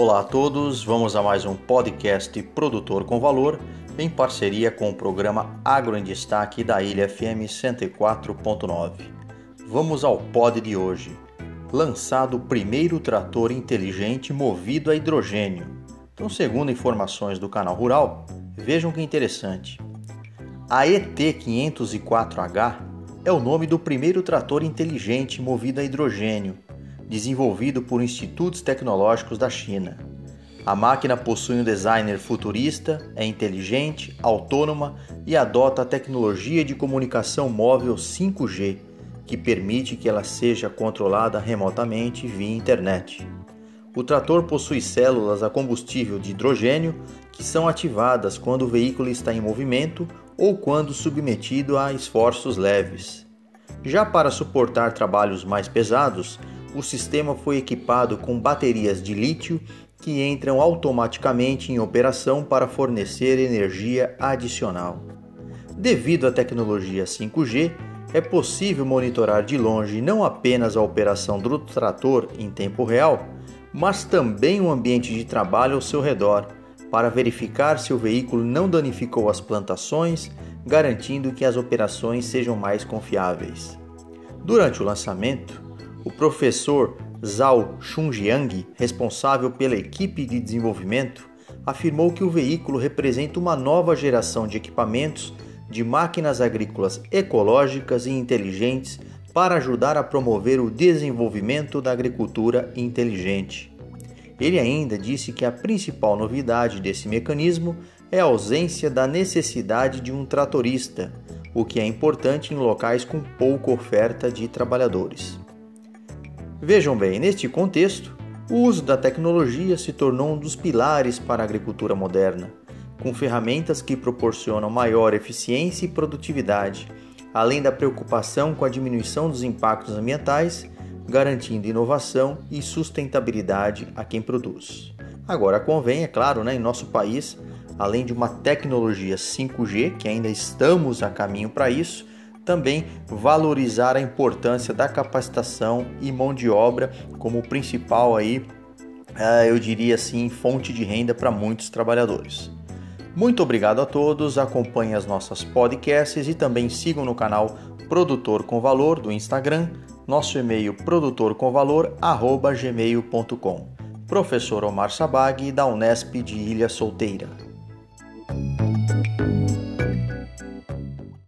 Olá a todos, vamos a mais um podcast Produtor com Valor, em parceria com o programa Agro em Destaque da Ilha FM 104.9. Vamos ao pod de hoje. Lançado o primeiro trator inteligente movido a hidrogênio. Então, segundo informações do canal Rural, vejam que interessante. A ET504H é o nome do primeiro trator inteligente movido a hidrogênio desenvolvido por institutos tecnológicos da China. A máquina possui um designer futurista, é inteligente, autônoma e adota a tecnologia de comunicação móvel 5G, que permite que ela seja controlada remotamente via internet. O trator possui células a combustível de hidrogênio que são ativadas quando o veículo está em movimento ou quando submetido a esforços leves. Já para suportar trabalhos mais pesados, o sistema foi equipado com baterias de lítio que entram automaticamente em operação para fornecer energia adicional. Devido à tecnologia 5G, é possível monitorar de longe não apenas a operação do trator em tempo real, mas também o ambiente de trabalho ao seu redor, para verificar se o veículo não danificou as plantações, garantindo que as operações sejam mais confiáveis. Durante o lançamento, o professor Zhao Chunjiang, responsável pela equipe de desenvolvimento, afirmou que o veículo representa uma nova geração de equipamentos de máquinas agrícolas ecológicas e inteligentes para ajudar a promover o desenvolvimento da agricultura inteligente. Ele ainda disse que a principal novidade desse mecanismo é a ausência da necessidade de um tratorista, o que é importante em locais com pouca oferta de trabalhadores. Vejam bem, neste contexto, o uso da tecnologia se tornou um dos pilares para a agricultura moderna, com ferramentas que proporcionam maior eficiência e produtividade, além da preocupação com a diminuição dos impactos ambientais, garantindo inovação e sustentabilidade a quem produz. Agora convém, é claro, né, em nosso país, além de uma tecnologia 5G, que ainda estamos a caminho para isso, também valorizar a importância da capacitação e mão de obra como principal aí, eh, eu diria assim, fonte de renda para muitos trabalhadores. Muito obrigado a todos, acompanhem as nossas podcasts e também sigam no canal Produtor com Valor do Instagram, nosso e-mail produtorcomvalor@gmail.com. Professor Omar Sabag da Unesp de Ilha Solteira.